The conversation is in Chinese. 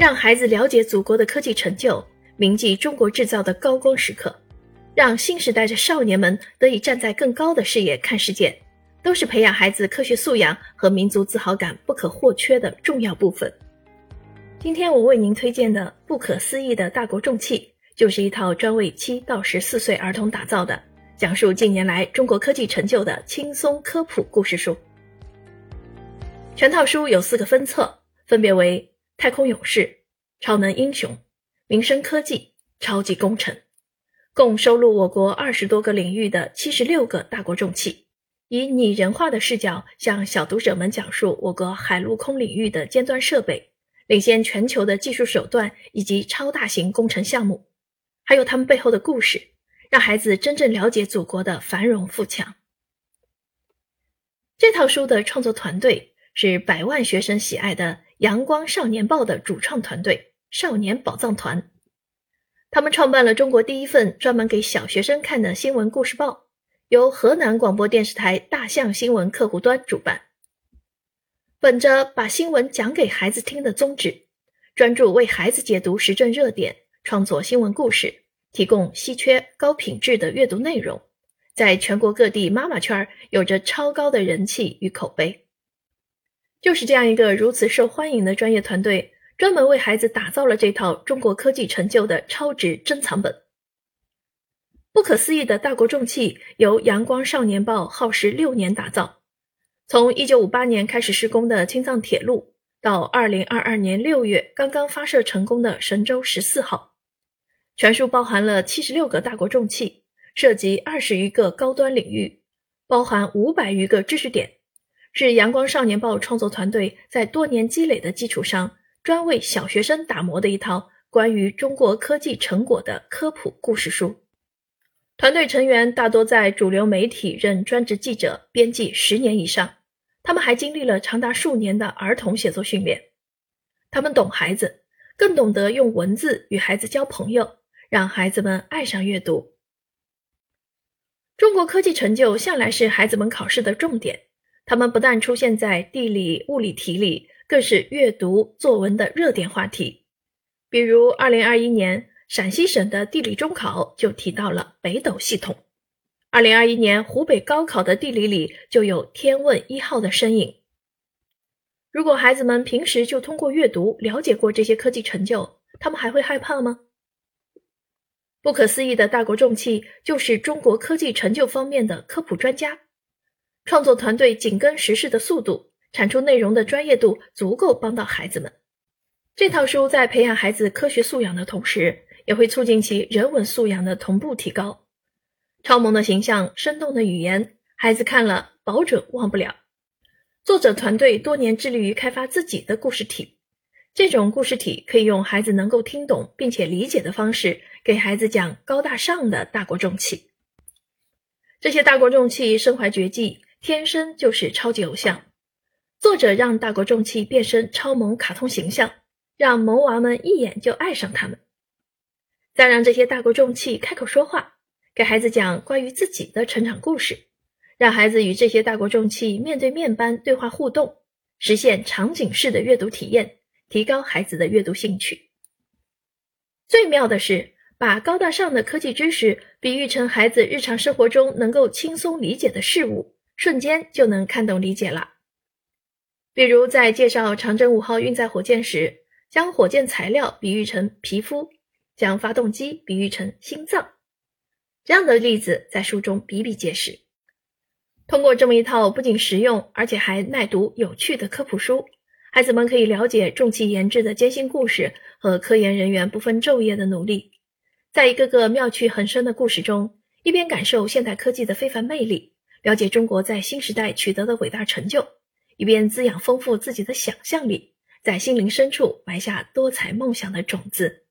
让孩子了解祖国的科技成就，铭记中国制造的高光时刻，让新时代的少年们得以站在更高的视野看世界，都是培养孩子科学素养和民族自豪感不可或缺的重要部分。今天我为您推荐的《不可思议的大国重器》，就是一套专为七到十四岁儿童打造的，讲述近年来中国科技成就的轻松科普故事书。全套书有四个分册，分别为。太空勇士、超能英雄、民生科技、超级工程，共收录我国二十多个领域的七十六个大国重器，以拟人化的视角向小读者们讲述我国海陆空领域的尖端设备、领先全球的技术手段以及超大型工程项目，还有他们背后的故事，让孩子真正了解祖国的繁荣富强。这套书的创作团队是百万学生喜爱的。阳光少年报的主创团队少年宝藏团，他们创办了中国第一份专门给小学生看的新闻故事报，由河南广播电视台大象新闻客户端主办。本着把新闻讲给孩子听的宗旨，专注为孩子解读时政热点，创作新闻故事，提供稀缺高品质的阅读内容，在全国各地妈妈圈有着超高的人气与口碑。就是这样一个如此受欢迎的专业团队，专门为孩子打造了这套中国科技成就的超值珍藏本。不可思议的大国重器由阳光少年报耗时六年打造，从一九五八年开始施工的青藏铁路，到二零二二年六月刚刚发射成功的神舟十四号，全书包含了七十六个大国重器，涉及二十余个高端领域，包含五百余个知识点。是阳光少年报创作团队在多年积累的基础上，专为小学生打磨的一套关于中国科技成果的科普故事书。团队成员大多在主流媒体任专职记者、编辑十年以上，他们还经历了长达数年的儿童写作训练。他们懂孩子，更懂得用文字与孩子交朋友，让孩子们爱上阅读。中国科技成就向来是孩子们考试的重点。他们不但出现在地理、物理题里，更是阅读作文的热点话题。比如，二零二一年陕西省的地理中考就提到了北斗系统；二零二一年湖北高考的地理里就有天问一号的身影。如果孩子们平时就通过阅读了解过这些科技成就，他们还会害怕吗？不可思议的大国重器就是中国科技成就方面的科普专家。创作团队紧跟时事的速度，产出内容的专业度足够帮到孩子们。这套书在培养孩子科学素养的同时，也会促进其人文素养的同步提高。超萌的形象、生动的语言，孩子看了保准忘不了。作者团队多年致力于开发自己的故事体，这种故事体可以用孩子能够听懂并且理解的方式，给孩子讲高大上的大国重器。这些大国重器身怀绝技。天生就是超级偶像，作者让大国重器变身超萌卡通形象，让萌娃们一眼就爱上他们。再让这些大国重器开口说话，给孩子讲关于自己的成长故事，让孩子与这些大国重器面对面般对话互动，实现场景式的阅读体验，提高孩子的阅读兴趣。最妙的是，把高大上的科技知识比喻成孩子日常生活中能够轻松理解的事物。瞬间就能看懂理解了。比如在介绍长征五号运载火箭时，将火箭材料比喻成皮肤，将发动机比喻成心脏，这样的例子在书中比比皆是。通过这么一套不仅实用，而且还耐读有趣的科普书，孩子们可以了解重器研制的艰辛故事和科研人员不分昼夜的努力，在一个个妙趣横生的故事中，一边感受现代科技的非凡魅力。了解中国在新时代取得的伟大成就，一边滋养丰富自己的想象力，在心灵深处埋下多彩梦想的种子。